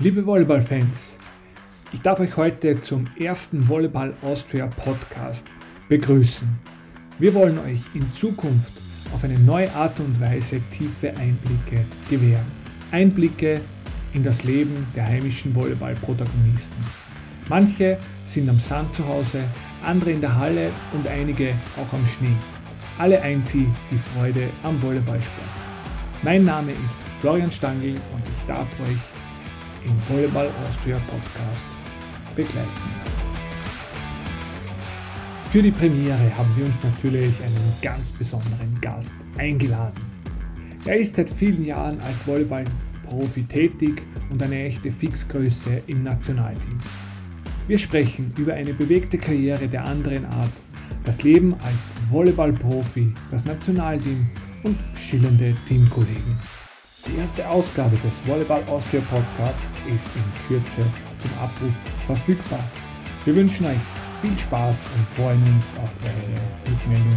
Liebe Volleyball-Fans, ich darf euch heute zum ersten Volleyball Austria Podcast begrüßen. Wir wollen euch in Zukunft auf eine neue Art und Weise tiefe Einblicke gewähren. Einblicke in das Leben der heimischen Volleyball-Protagonisten. Manche sind am Sand zu Hause, andere in der Halle und einige auch am Schnee. Alle sie die Freude am Volleyballsport. Mein Name ist Florian Stangl und ich darf euch im Volleyball Austria Podcast begleiten. Für die Premiere haben wir uns natürlich einen ganz besonderen Gast eingeladen. Er ist seit vielen Jahren als Volleyball-Profi tätig und eine echte Fixgröße im Nationalteam. Wir sprechen über eine bewegte Karriere der anderen Art, das Leben als Volleyball-Profi, das Nationalteam und schillernde Teamkollegen. Die erste Ausgabe des Volleyball Austria Podcasts ist in Kürze zum Abruf verfügbar. Wir wünschen euch viel Spaß und freuen uns auf eure Rückmeldungen.